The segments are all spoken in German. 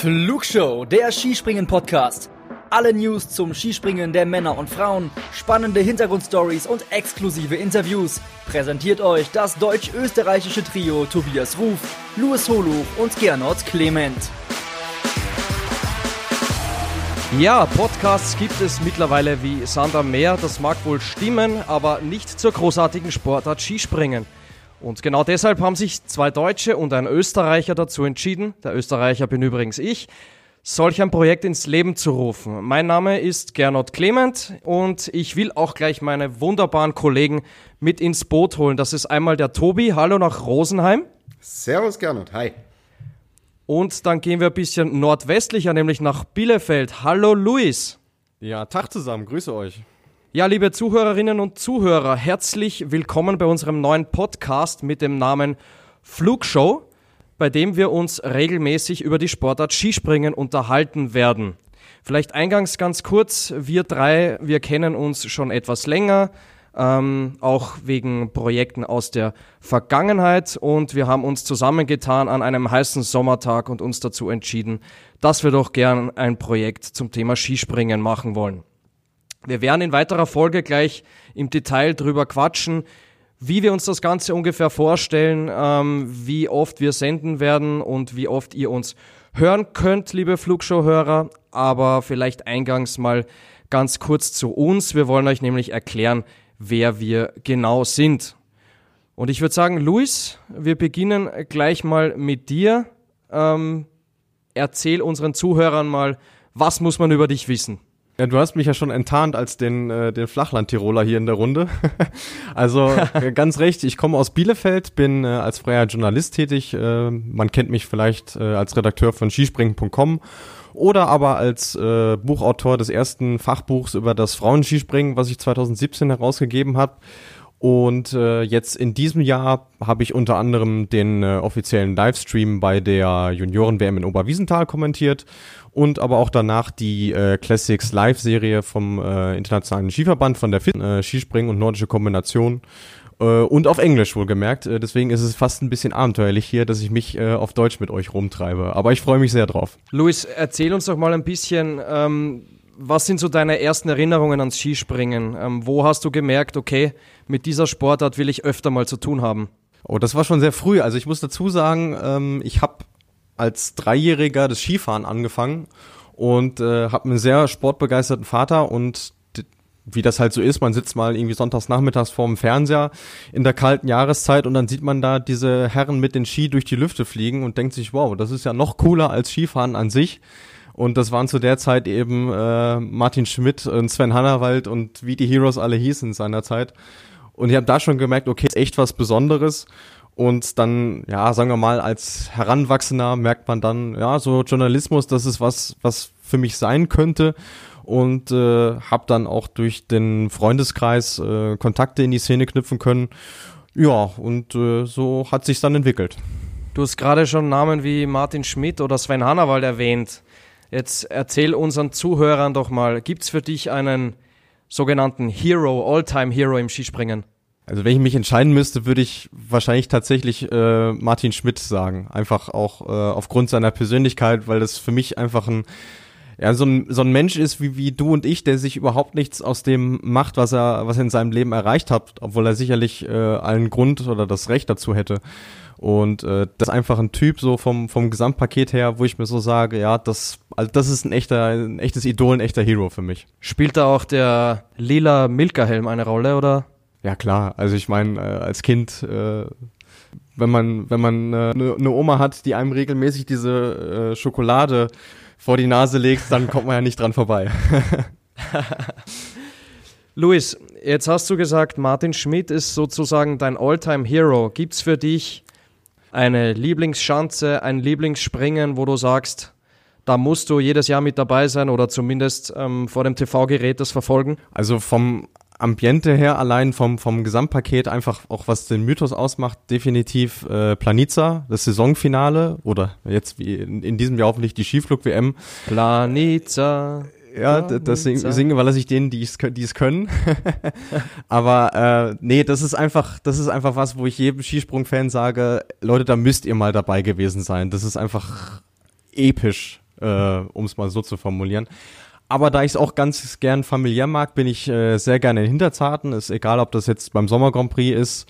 Flugshow, der Skispringen-Podcast. Alle News zum Skispringen der Männer und Frauen, spannende Hintergrundstories und exklusive Interviews. Präsentiert euch das deutsch-österreichische Trio Tobias Ruf, Louis Holuch und Gernot Clement. Ja, Podcasts gibt es mittlerweile wie Sand am Meer. Das mag wohl stimmen, aber nicht zur großartigen Sportart Skispringen. Und genau deshalb haben sich zwei Deutsche und ein Österreicher dazu entschieden, der Österreicher bin übrigens ich, solch ein Projekt ins Leben zu rufen. Mein Name ist Gernot Clement und ich will auch gleich meine wunderbaren Kollegen mit ins Boot holen. Das ist einmal der Tobi, hallo nach Rosenheim. Servus Gernot, hi. Und dann gehen wir ein bisschen nordwestlicher, nämlich nach Bielefeld. Hallo Luis. Ja, Tag zusammen, grüße euch. Ja, liebe Zuhörerinnen und Zuhörer, herzlich willkommen bei unserem neuen Podcast mit dem Namen Flugshow, bei dem wir uns regelmäßig über die Sportart Skispringen unterhalten werden. Vielleicht eingangs ganz kurz, wir drei, wir kennen uns schon etwas länger, ähm, auch wegen Projekten aus der Vergangenheit und wir haben uns zusammengetan an einem heißen Sommertag und uns dazu entschieden, dass wir doch gern ein Projekt zum Thema Skispringen machen wollen. Wir werden in weiterer Folge gleich im Detail drüber quatschen, wie wir uns das Ganze ungefähr vorstellen, ähm, wie oft wir senden werden und wie oft ihr uns hören könnt, liebe Flugshow-Hörer. Aber vielleicht eingangs mal ganz kurz zu uns. Wir wollen euch nämlich erklären, wer wir genau sind. Und ich würde sagen, Luis, wir beginnen gleich mal mit dir. Ähm, erzähl unseren Zuhörern mal, was muss man über dich wissen? Ja, du hast mich ja schon enttarnt als den, äh, den Flachland-Tiroler hier in der Runde. also äh, ganz recht, ich komme aus Bielefeld, bin äh, als freier Journalist tätig. Äh, man kennt mich vielleicht äh, als Redakteur von skispringen.com oder aber als äh, Buchautor des ersten Fachbuchs über das Frauenskispringen, was ich 2017 herausgegeben habe. Und äh, jetzt in diesem Jahr habe ich unter anderem den äh, offiziellen Livestream bei der Junioren-WM in Oberwiesenthal kommentiert und aber auch danach die äh, Classics Live-Serie vom äh, Internationalen Skiverband von der FIS, äh, Skispringen und nordische Kombination. Äh, und auf Englisch wohlgemerkt. Äh, deswegen ist es fast ein bisschen abenteuerlich hier, dass ich mich äh, auf Deutsch mit euch rumtreibe. Aber ich freue mich sehr drauf. Luis, erzähl uns doch mal ein bisschen, ähm, was sind so deine ersten Erinnerungen ans Skispringen? Ähm, wo hast du gemerkt, okay, mit dieser Sportart will ich öfter mal zu tun haben? Oh, das war schon sehr früh. Also ich muss dazu sagen, ähm, ich habe als Dreijähriger das Skifahren angefangen und äh, habe einen sehr sportbegeisterten Vater und wie das halt so ist, man sitzt mal irgendwie sonntags nachmittags vorm Fernseher in der kalten Jahreszeit und dann sieht man da diese Herren mit den Ski durch die Lüfte fliegen und denkt sich, wow, das ist ja noch cooler als Skifahren an sich. Und das waren zu der Zeit eben äh, Martin Schmidt und Sven Hannawald und wie die Heroes alle hießen seiner Zeit. Und ich habe da schon gemerkt, okay, ist echt was Besonderes. Und dann, ja, sagen wir mal, als Heranwachsender merkt man dann, ja, so Journalismus, das ist was, was für mich sein könnte. Und äh, habe dann auch durch den Freundeskreis äh, Kontakte in die Szene knüpfen können. Ja, und äh, so hat sich dann entwickelt. Du hast gerade schon Namen wie Martin Schmidt oder Sven Hannawald erwähnt. Jetzt erzähl unseren Zuhörern doch mal, gibt's für dich einen sogenannten Hero, All-Time Hero im Skispringen? Also wenn ich mich entscheiden müsste, würde ich wahrscheinlich tatsächlich äh, Martin Schmidt sagen. Einfach auch äh, aufgrund seiner Persönlichkeit, weil das für mich einfach ein ja, so ein, so ein Mensch ist wie, wie du und ich, der sich überhaupt nichts aus dem macht, was er, was er in seinem Leben erreicht hat, obwohl er sicherlich äh, allen Grund oder das Recht dazu hätte. Und äh, das ist einfach ein Typ so vom, vom Gesamtpaket her, wo ich mir so sage, ja, das, also das ist ein echter, ein echtes Idol, ein echter Hero für mich. Spielt da auch der lila Milka-Helm eine Rolle, oder? Ja, klar. Also ich meine, äh, als Kind, äh, wenn man, wenn man eine äh, ne Oma hat, die einem regelmäßig diese äh, Schokolade vor die Nase legt, dann kommt man ja nicht dran vorbei. Luis, jetzt hast du gesagt, Martin Schmidt ist sozusagen dein Alltime hero Gibt's für dich eine Lieblingsschanze, ein Lieblingsspringen, wo du sagst, da musst du jedes Jahr mit dabei sein oder zumindest ähm, vor dem TV-Gerät das verfolgen? Also vom Ambiente her, allein vom, vom Gesamtpaket, einfach auch was den Mythos ausmacht, definitiv äh, Planica, das Saisonfinale oder jetzt wie in, in diesem Jahr hoffentlich die Skiflug-WM. Planica. Ja, das sing, singen wir lasse ich denen, die es können. Aber äh, nee, das ist einfach, das ist einfach was, wo ich jedem Skisprung-Fan sage, Leute, da müsst ihr mal dabei gewesen sein. Das ist einfach episch. äh, um es mal so zu formulieren. Aber da ich es auch ganz gern familiär mag, bin ich äh, sehr gerne in Hinterzarten. Ist egal, ob das jetzt beim Sommer Grand Prix ist,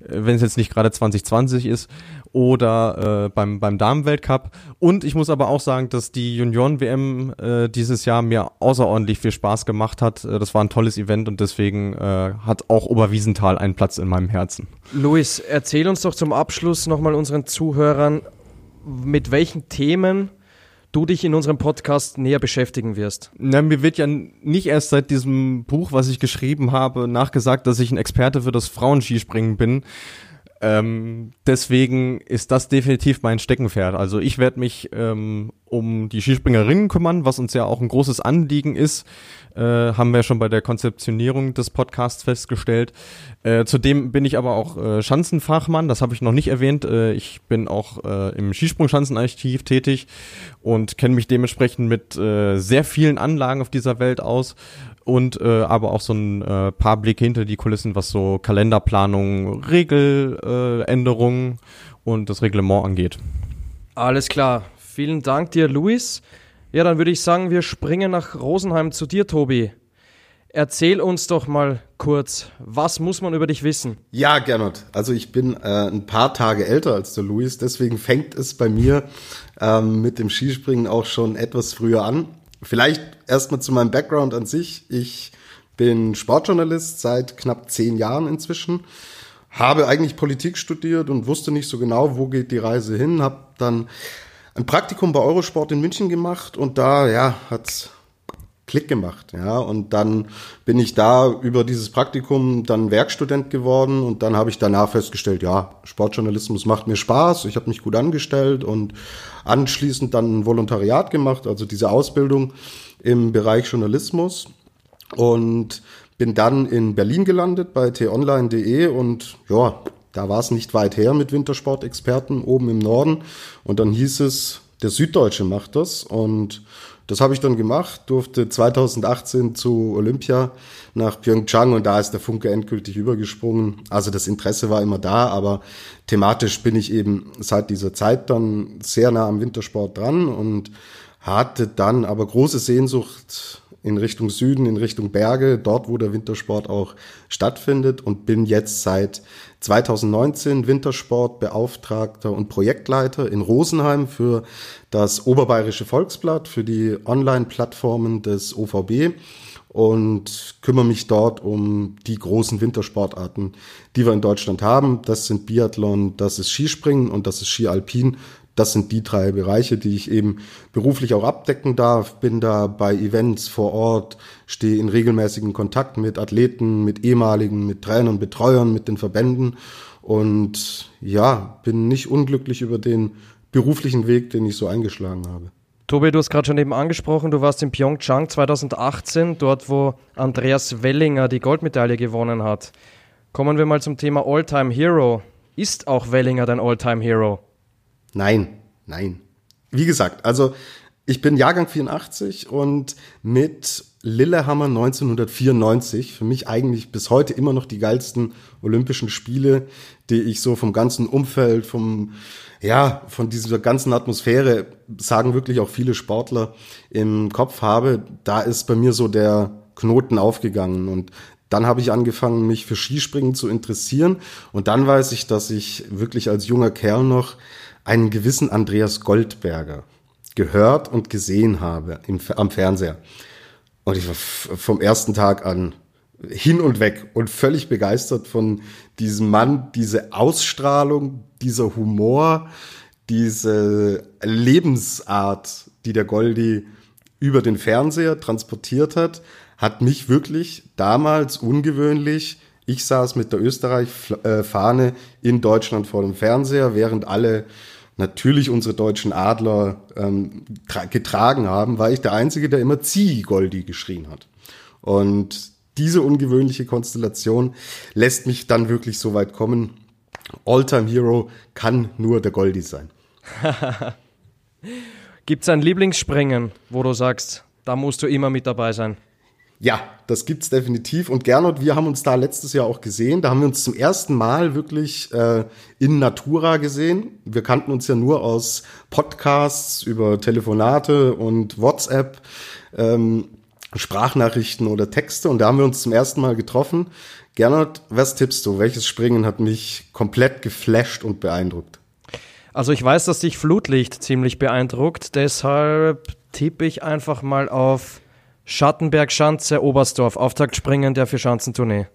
äh, wenn es jetzt nicht gerade 2020 ist oder äh, beim, beim Damenweltcup. Und ich muss aber auch sagen, dass die Junioren-WM äh, dieses Jahr mir außerordentlich viel Spaß gemacht hat. Äh, das war ein tolles Event und deswegen äh, hat auch Oberwiesenthal einen Platz in meinem Herzen. Luis, erzähl uns doch zum Abschluss nochmal unseren Zuhörern, mit welchen Themen du dich in unserem Podcast näher beschäftigen wirst. Na, mir wird ja nicht erst seit diesem Buch, was ich geschrieben habe, nachgesagt, dass ich ein Experte für das Frauenskispringen bin. Ähm, deswegen ist das definitiv mein Steckenpferd. Also ich werde mich ähm, um die Skispringerinnen kümmern, was uns ja auch ein großes Anliegen ist, äh, haben wir schon bei der Konzeptionierung des Podcasts festgestellt. Äh, zudem bin ich aber auch äh, Schanzenfachmann, das habe ich noch nicht erwähnt. Äh, ich bin auch äh, im Skisprungschanzenarchiv tätig und kenne mich dementsprechend mit äh, sehr vielen Anlagen auf dieser Welt aus und äh, aber auch so ein äh, paar Blicke hinter die Kulissen, was so Kalenderplanung, Regeländerungen äh, und das Reglement angeht. Alles klar. Vielen Dank dir, Luis. Ja, dann würde ich sagen, wir springen nach Rosenheim zu dir, Tobi. Erzähl uns doch mal kurz, was muss man über dich wissen? Ja, Gernot. Also ich bin äh, ein paar Tage älter als der Luis, deswegen fängt es bei mir ähm, mit dem Skispringen auch schon etwas früher an. Vielleicht erstmal zu meinem Background an sich. Ich bin Sportjournalist seit knapp zehn Jahren inzwischen. Habe eigentlich Politik studiert und wusste nicht so genau, wo geht die Reise hin. Hab dann ein Praktikum bei Eurosport in München gemacht und da, ja, hat's Klick gemacht, ja. Und dann bin ich da über dieses Praktikum dann Werkstudent geworden und dann habe ich danach festgestellt, ja, Sportjournalismus macht mir Spaß, ich habe mich gut angestellt und anschließend dann ein Volontariat gemacht, also diese Ausbildung im Bereich Journalismus. Und bin dann in Berlin gelandet bei t-online.de und ja, da war es nicht weit her mit Wintersportexperten oben im Norden. Und dann hieß es, der Süddeutsche macht das. Und das habe ich dann gemacht, durfte 2018 zu Olympia nach Pyeongchang und da ist der Funke endgültig übergesprungen. Also das Interesse war immer da, aber thematisch bin ich eben seit dieser Zeit dann sehr nah am Wintersport dran und hatte dann aber große Sehnsucht in Richtung Süden, in Richtung Berge, dort wo der Wintersport auch stattfindet und bin jetzt seit 2019 Wintersportbeauftragter und Projektleiter in Rosenheim für das Oberbayerische Volksblatt, für die Online-Plattformen des OVB und kümmere mich dort um die großen Wintersportarten, die wir in Deutschland haben. Das sind Biathlon, das ist Skispringen und das ist Ski-Alpin das sind die drei Bereiche, die ich eben beruflich auch abdecken darf. Bin da bei Events vor Ort, stehe in regelmäßigen Kontakt mit Athleten, mit ehemaligen, mit Trainern, Betreuern, mit den Verbänden und ja, bin nicht unglücklich über den beruflichen Weg, den ich so eingeschlagen habe. Tobi, du hast gerade schon eben angesprochen, du warst in Pyeongchang 2018, dort wo Andreas Wellinger die Goldmedaille gewonnen hat. Kommen wir mal zum Thema Alltime Hero. Ist auch Wellinger dein Alltime Hero? Nein, nein. Wie gesagt, also ich bin Jahrgang 84 und mit Lillehammer 1994 für mich eigentlich bis heute immer noch die geilsten Olympischen Spiele, die ich so vom ganzen Umfeld, vom ja, von dieser ganzen Atmosphäre sagen wirklich auch viele Sportler im Kopf habe. Da ist bei mir so der Knoten aufgegangen und dann habe ich angefangen, mich für Skispringen zu interessieren und dann weiß ich, dass ich wirklich als junger Kerl noch einen gewissen Andreas Goldberger gehört und gesehen habe im, am Fernseher. Und ich war vom ersten Tag an hin und weg und völlig begeistert von diesem Mann, diese Ausstrahlung, dieser Humor, diese Lebensart, die der Goldi über den Fernseher transportiert hat, hat mich wirklich damals ungewöhnlich ich saß mit der Österreich-Fahne in Deutschland vor dem Fernseher, während alle natürlich unsere deutschen Adler ähm, getragen haben, war ich der Einzige, der immer Zieh Goldi geschrien hat. Und diese ungewöhnliche Konstellation lässt mich dann wirklich so weit kommen. All-Time Hero kann nur der Goldi sein. Gibt es ein Lieblingsspringen, wo du sagst, da musst du immer mit dabei sein? Ja, das gibt's definitiv. Und Gernot, wir haben uns da letztes Jahr auch gesehen. Da haben wir uns zum ersten Mal wirklich äh, in Natura gesehen. Wir kannten uns ja nur aus Podcasts über Telefonate und WhatsApp, ähm, Sprachnachrichten oder Texte. Und da haben wir uns zum ersten Mal getroffen. Gernot, was tippst du? Welches Springen hat mich komplett geflasht und beeindruckt? Also ich weiß, dass dich Flutlicht ziemlich beeindruckt. Deshalb tippe ich einfach mal auf Schattenberg, Schanze, Oberstdorf, Auftaktspringen der Vierschanzentournee.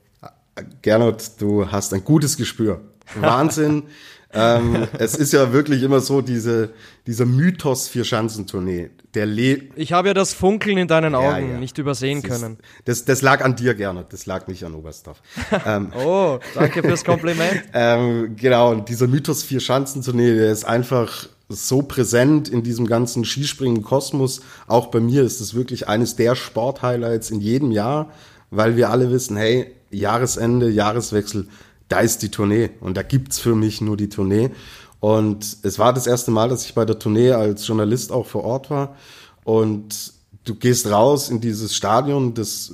Gernot, du hast ein gutes Gespür. Wahnsinn. ähm, es ist ja wirklich immer so, diese, dieser Mythos Vierschanzentournee, der lebt. Ich habe ja das Funkeln in deinen Augen Ja, ja. nicht übersehen Das ist- können. Das, das lag an dir, Gernot. Das lag nicht an Oberstdorf. ähm, Oh, danke fürs Kompliment. Ähm, genau, und dieser Mythos vier Schanzentournee, der ist einfach so präsent in diesem ganzen Skispringen-Kosmos. Auch bei mir ist es wirklich eines der Sporthighlights in jedem Jahr, weil wir alle wissen, hey, Jahresende, Jahreswechsel, da ist die Tournee und da gibt's für mich nur die Tournee. Und es war das erste Mal, dass ich bei der Tournee als Journalist auch vor Ort war. Und du gehst raus in dieses Stadion, das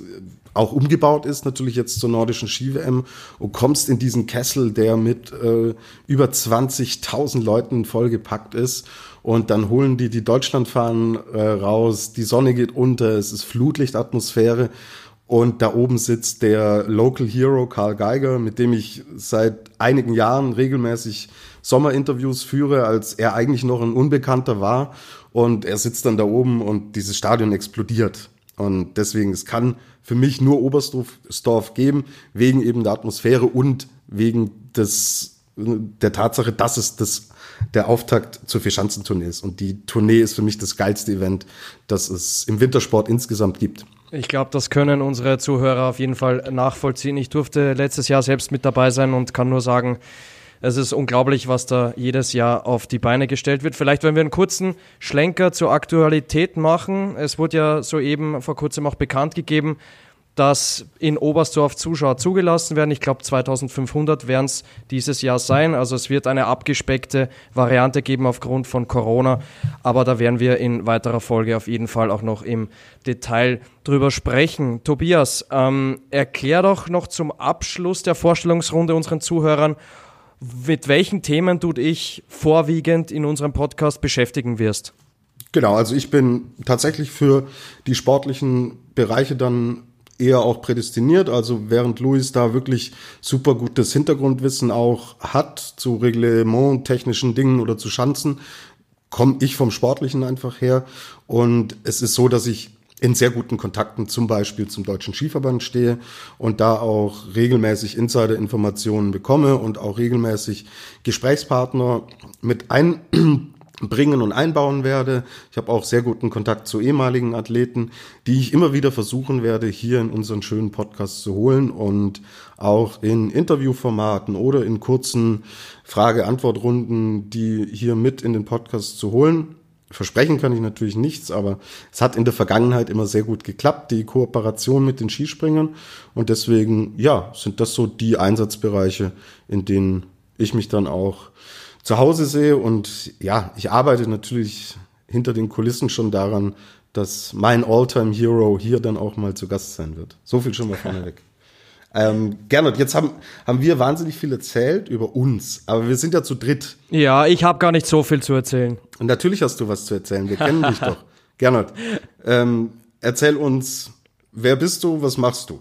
auch umgebaut ist, natürlich jetzt zur nordischen Ski-WM und kommst in diesen Kessel, der mit äh, über 20.000 Leuten vollgepackt ist. Und dann holen die die Deutschlandfahnen äh, raus, die Sonne geht unter, es ist Flutlichtatmosphäre. Und da oben sitzt der Local Hero Karl Geiger, mit dem ich seit einigen Jahren regelmäßig Sommerinterviews führe, als er eigentlich noch ein Unbekannter war. Und er sitzt dann da oben und dieses Stadion explodiert. Und deswegen, es kann für mich nur Oberstdorf geben, wegen eben der Atmosphäre und wegen des, der Tatsache, dass es das, der Auftakt zur Vierschanzentournee ist. Und die Tournee ist für mich das geilste Event, das es im Wintersport insgesamt gibt. Ich glaube, das können unsere Zuhörer auf jeden Fall nachvollziehen. Ich durfte letztes Jahr selbst mit dabei sein und kann nur sagen, es ist unglaublich, was da jedes Jahr auf die Beine gestellt wird. Vielleicht, wenn wir einen kurzen Schlenker zur Aktualität machen. Es wurde ja soeben vor kurzem auch bekannt gegeben, dass in Oberstdorf Zuschauer zugelassen werden. Ich glaube, 2500 werden es dieses Jahr sein. Also es wird eine abgespeckte Variante geben aufgrund von Corona. Aber da werden wir in weiterer Folge auf jeden Fall auch noch im Detail drüber sprechen. Tobias, ähm, erklär doch noch zum Abschluss der Vorstellungsrunde unseren Zuhörern, mit welchen Themen du dich vorwiegend in unserem Podcast beschäftigen wirst. Genau, also ich bin tatsächlich für die sportlichen Bereiche dann eher auch prädestiniert. Also während Luis da wirklich super gutes Hintergrundwissen auch hat zu Reglement, technischen Dingen oder zu Schanzen, komme ich vom Sportlichen einfach her. Und es ist so, dass ich in sehr guten Kontakten zum Beispiel zum Deutschen Skiverband stehe und da auch regelmäßig Insider-Informationen bekomme und auch regelmäßig Gesprächspartner mit einbringen und einbauen werde. Ich habe auch sehr guten Kontakt zu ehemaligen Athleten, die ich immer wieder versuchen werde, hier in unseren schönen Podcast zu holen und auch in Interviewformaten oder in kurzen Frage-Antwort-Runden, die hier mit in den Podcast zu holen. Versprechen kann ich natürlich nichts, aber es hat in der Vergangenheit immer sehr gut geklappt, die Kooperation mit den Skispringern. Und deswegen, ja, sind das so die Einsatzbereiche, in denen ich mich dann auch zu Hause sehe. Und ja, ich arbeite natürlich hinter den Kulissen schon daran, dass mein All-Time-Hero hier dann auch mal zu Gast sein wird. So viel schon mal vorneweg. Ähm, Gernot, jetzt haben, haben wir wahnsinnig viel erzählt über uns, aber wir sind ja zu dritt. Ja, ich habe gar nicht so viel zu erzählen. Und natürlich hast du was zu erzählen. Wir kennen dich doch. Gernot, ähm, erzähl uns, wer bist du, was machst du?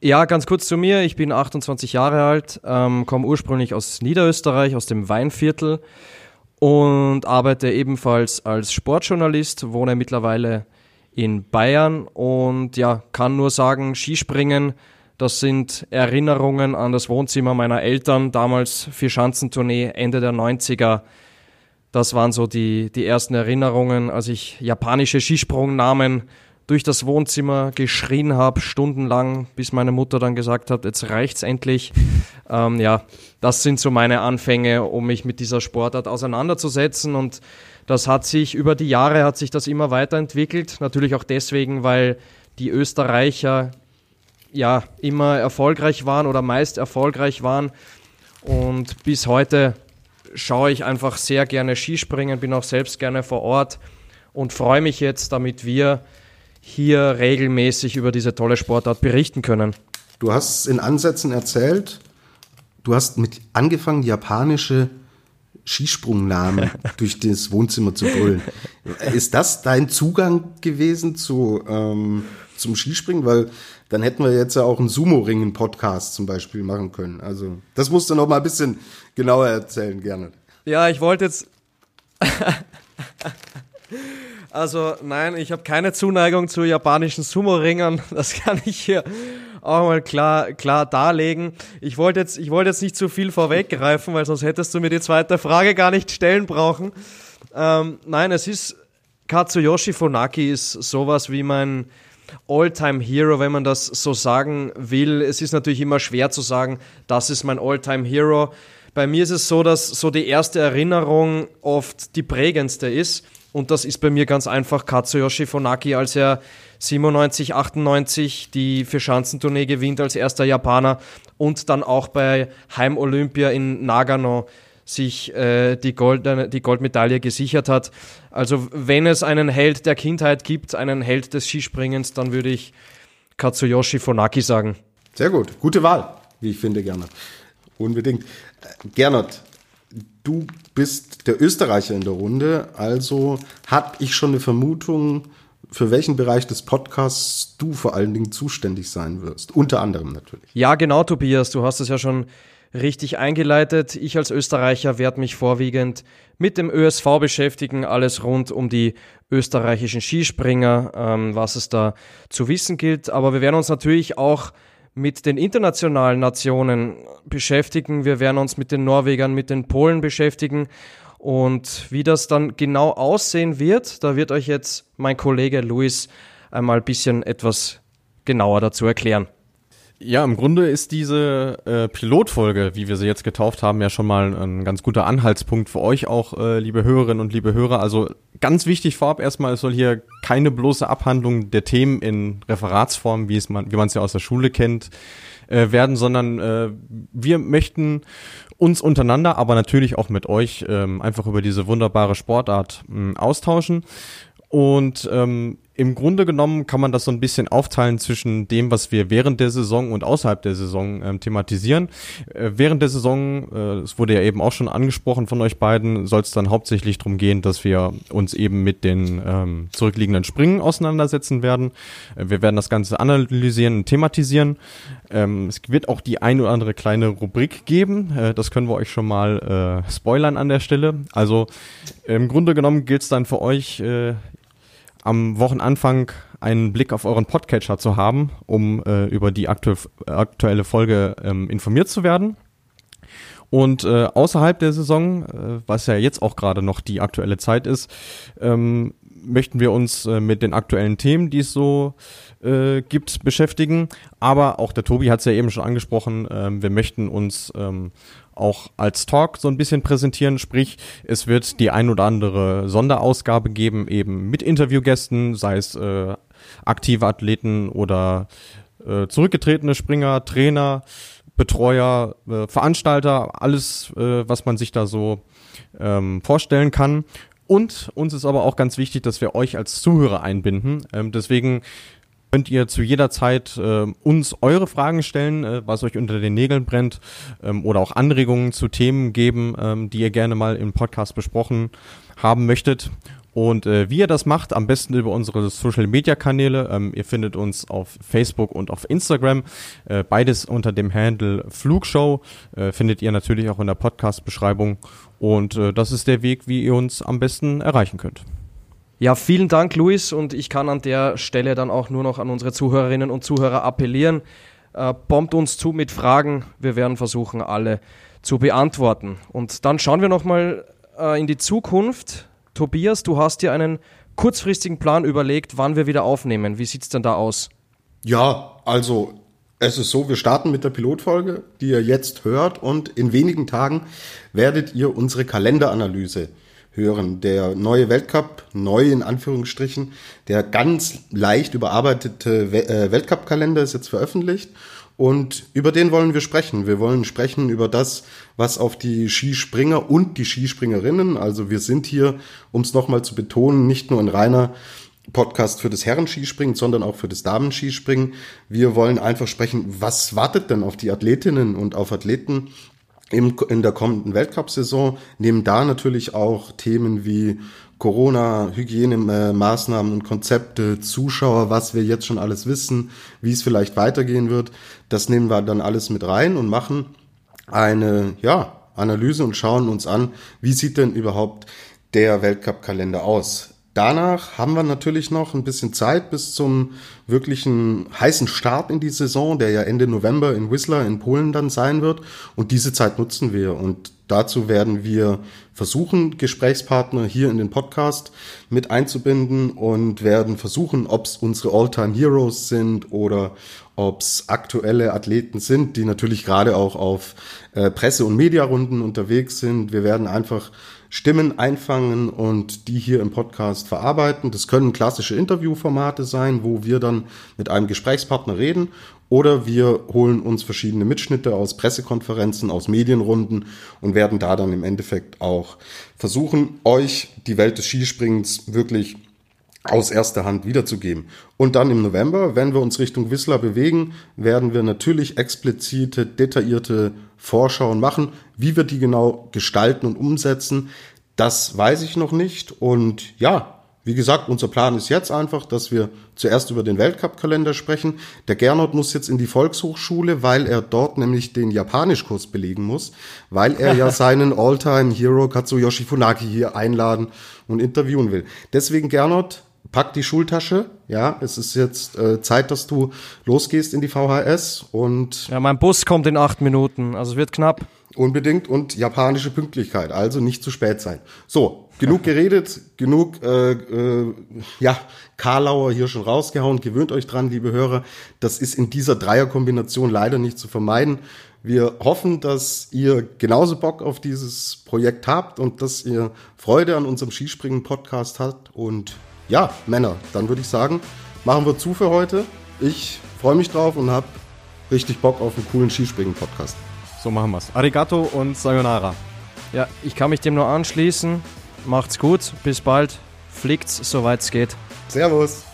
Ja, ganz kurz zu mir. Ich bin 28 Jahre alt, ähm, komme ursprünglich aus Niederösterreich, aus dem Weinviertel und arbeite ebenfalls als Sportjournalist, wohne mittlerweile in Bayern und ja, kann nur sagen, Skispringen, das sind Erinnerungen an das Wohnzimmer meiner Eltern, damals Vierschanzentournee, Ende der 90er. Das waren so die, die ersten Erinnerungen, als ich japanische Skisprungnamen durch das Wohnzimmer geschrien habe, stundenlang, bis meine Mutter dann gesagt hat, jetzt reicht's endlich. Ähm, ja, das sind so meine Anfänge, um mich mit dieser Sportart auseinanderzusetzen und das hat sich über die Jahre hat sich das immer weiterentwickelt. Natürlich auch deswegen, weil die Österreicher ja immer erfolgreich waren oder meist erfolgreich waren und bis heute schaue ich einfach sehr gerne Skispringen, bin auch selbst gerne vor Ort und freue mich jetzt, damit wir hier regelmäßig über diese tolle Sportart berichten können. Du hast in Ansätzen erzählt, du hast mit angefangen, japanische Skisprungnamen durch das Wohnzimmer zu brüllen. Ist das dein Zugang gewesen zu, ähm, zum Skispringen? Weil dann hätten wir jetzt ja auch einen Sumo-Ringen-Podcast zum Beispiel machen können. Also, das musst du noch mal ein bisschen genauer erzählen, gerne. Ja, ich wollte jetzt. also, nein, ich habe keine Zuneigung zu japanischen Sumo-Ringern. Das kann ich hier auch mal klar, klar darlegen. Ich wollte jetzt, ich jetzt nicht zu viel vorweggreifen, weil sonst hättest du mir die zweite Frage gar nicht stellen brauchen. Ähm, nein, es ist Katsuyoshi Funaki ist sowas wie mein All-Time-Hero, wenn man das so sagen will. Es ist natürlich immer schwer zu sagen, das ist mein All-Time-Hero. Bei mir ist es so, dass so die erste Erinnerung oft die prägendste ist. Und das ist bei mir ganz einfach Katsuyoshi Funaki, als er 97, 98 die Vierschanzentournee gewinnt als erster Japaner und dann auch bei Heim Olympia in Nagano sich äh, die, Gold, die Goldmedaille gesichert hat. Also wenn es einen Held der Kindheit gibt, einen Held des Skispringens, dann würde ich Katsuyoshi Funaki sagen. Sehr gut, gute Wahl, wie ich finde, Gernot. Unbedingt. Äh, Gernot, du bist der Österreicher in der Runde, also habe ich schon eine Vermutung, für welchen Bereich des Podcasts du vor allen Dingen zuständig sein wirst. Unter anderem natürlich. Ja, genau, Tobias. Du hast es ja schon richtig eingeleitet. Ich als Österreicher werde mich vorwiegend mit dem ÖSV beschäftigen, alles rund um die österreichischen Skispringer, ähm, was es da zu wissen gilt. Aber wir werden uns natürlich auch mit den internationalen Nationen beschäftigen. Wir werden uns mit den Norwegern, mit den Polen beschäftigen und wie das dann genau aussehen wird, da wird euch jetzt mein Kollege Luis einmal ein bisschen etwas genauer dazu erklären. Ja, im Grunde ist diese äh, Pilotfolge, wie wir sie jetzt getauft haben, ja schon mal ein ganz guter Anhaltspunkt für euch auch, äh, liebe Hörerinnen und liebe Hörer. Also ganz wichtig vorab erstmal, es soll hier keine bloße Abhandlung der Themen in Referatsform, wie es man, wie man es ja aus der Schule kennt, äh, werden, sondern äh, wir möchten uns untereinander, aber natürlich auch mit euch ähm, einfach über diese wunderbare Sportart ähm, austauschen. Und ähm, im Grunde genommen kann man das so ein bisschen aufteilen zwischen dem, was wir während der Saison und außerhalb der Saison ähm, thematisieren. Äh, während der Saison, äh, es wurde ja eben auch schon angesprochen von euch beiden, soll es dann hauptsächlich darum gehen, dass wir uns eben mit den ähm, zurückliegenden Springen auseinandersetzen werden. Äh, wir werden das Ganze analysieren und thematisieren. Ähm, es wird auch die ein oder andere kleine Rubrik geben. Äh, das können wir euch schon mal äh, spoilern an der Stelle. Also im Grunde genommen gilt es dann für euch, äh, am Wochenanfang einen Blick auf euren Podcatcher zu haben, um äh, über die aktu aktuelle Folge ähm, informiert zu werden. Und äh, außerhalb der Saison, äh, was ja jetzt auch gerade noch die aktuelle Zeit ist, ähm, möchten wir uns äh, mit den aktuellen Themen, die es so äh, gibt, beschäftigen. Aber auch der Tobi hat es ja eben schon angesprochen, äh, wir möchten uns ähm, auch als Talk so ein bisschen präsentieren. Sprich, es wird die ein oder andere Sonderausgabe geben, eben mit Interviewgästen, sei es äh, aktive Athleten oder äh, zurückgetretene Springer, Trainer, Betreuer, äh, Veranstalter, alles, äh, was man sich da so ähm, vorstellen kann. Und uns ist aber auch ganz wichtig, dass wir euch als Zuhörer einbinden. Ähm, deswegen könnt ihr zu jeder Zeit äh, uns eure Fragen stellen, äh, was euch unter den Nägeln brennt ähm, oder auch Anregungen zu Themen geben, ähm, die ihr gerne mal im Podcast besprochen haben möchtet. Und äh, wie ihr das macht, am besten über unsere Social Media Kanäle. Ähm, ihr findet uns auf Facebook und auf Instagram. Äh, beides unter dem Handle Flugshow. Äh, findet ihr natürlich auch in der Podcast-Beschreibung. Und äh, das ist der Weg, wie ihr uns am besten erreichen könnt. Ja, vielen Dank, Luis. Und ich kann an der Stelle dann auch nur noch an unsere Zuhörerinnen und Zuhörer appellieren. Äh, bombt uns zu mit Fragen. Wir werden versuchen, alle zu beantworten. Und dann schauen wir nochmal äh, in die Zukunft. Tobias, du hast dir einen kurzfristigen Plan überlegt, wann wir wieder aufnehmen. Wie sieht es denn da aus? Ja, also es ist so, wir starten mit der Pilotfolge, die ihr jetzt hört und in wenigen Tagen werdet ihr unsere Kalenderanalyse hören. Der neue Weltcup, neu in Anführungsstrichen, der ganz leicht überarbeitete äh, Weltcup-Kalender ist jetzt veröffentlicht und über den wollen wir sprechen. Wir wollen sprechen über das, was auf die Skispringer und die Skispringerinnen, also wir sind hier, um es nochmal zu betonen, nicht nur ein reiner Podcast für das Herrenskispringen, sondern auch für das Damenskispringen. Wir wollen einfach sprechen, was wartet denn auf die Athletinnen und auf Athleten im, in der kommenden Weltcup-Saison. Nehmen da natürlich auch Themen wie Corona, Hygienemaßnahmen und Konzepte, Zuschauer, was wir jetzt schon alles wissen, wie es vielleicht weitergehen wird. Das nehmen wir dann alles mit rein und machen eine, ja, Analyse und schauen uns an, wie sieht denn überhaupt der Weltcup-Kalender aus. Danach haben wir natürlich noch ein bisschen Zeit bis zum wirklichen heißen Start in die Saison, der ja Ende November in Whistler in Polen dann sein wird. Und diese Zeit nutzen wir. Und dazu werden wir versuchen, Gesprächspartner hier in den Podcast mit einzubinden und werden versuchen, ob es unsere All-Time Heroes sind oder ob es aktuelle Athleten sind, die natürlich gerade auch auf äh, Presse- und Mediarunden unterwegs sind. Wir werden einfach Stimmen einfangen und die hier im Podcast verarbeiten. Das können klassische Interviewformate sein, wo wir dann mit einem Gesprächspartner reden oder wir holen uns verschiedene Mitschnitte aus Pressekonferenzen, aus Medienrunden und werden da dann im Endeffekt auch versuchen, euch die Welt des Skispringens wirklich aus erster Hand wiederzugeben. Und dann im November, wenn wir uns Richtung Whistler bewegen, werden wir natürlich explizite, detaillierte Vorschauen machen. Wie wir die genau gestalten und umsetzen, das weiß ich noch nicht. Und ja, wie gesagt, unser Plan ist jetzt einfach, dass wir zuerst über den Weltcup-Kalender sprechen. Der Gernot muss jetzt in die Volkshochschule, weil er dort nämlich den Japanischkurs belegen muss, weil er ja seinen All-Time-Hero Katsuyoshi Funaki hier einladen und interviewen will. Deswegen, Gernot, pack die Schultasche. Ja, es ist jetzt äh, Zeit, dass du losgehst in die VHS und. Ja, mein Bus kommt in acht Minuten, also es wird knapp. Unbedingt und japanische Pünktlichkeit, also nicht zu spät sein. So, genug geredet, genug, äh, äh, ja, Karlauer hier schon rausgehauen. Gewöhnt euch dran, liebe Hörer. Das ist in dieser Dreierkombination leider nicht zu vermeiden. Wir hoffen, dass ihr genauso Bock auf dieses Projekt habt und dass ihr Freude an unserem Skispringen-Podcast habt und ja, Männer, dann würde ich sagen, machen wir zu für heute. Ich freue mich drauf und habe richtig Bock auf einen coolen Skispringen-Podcast. So machen wir's. Arigato und Sayonara. Ja, ich kann mich dem nur anschließen. Macht's gut, bis bald. Fliegt's, soweit es geht. Servus.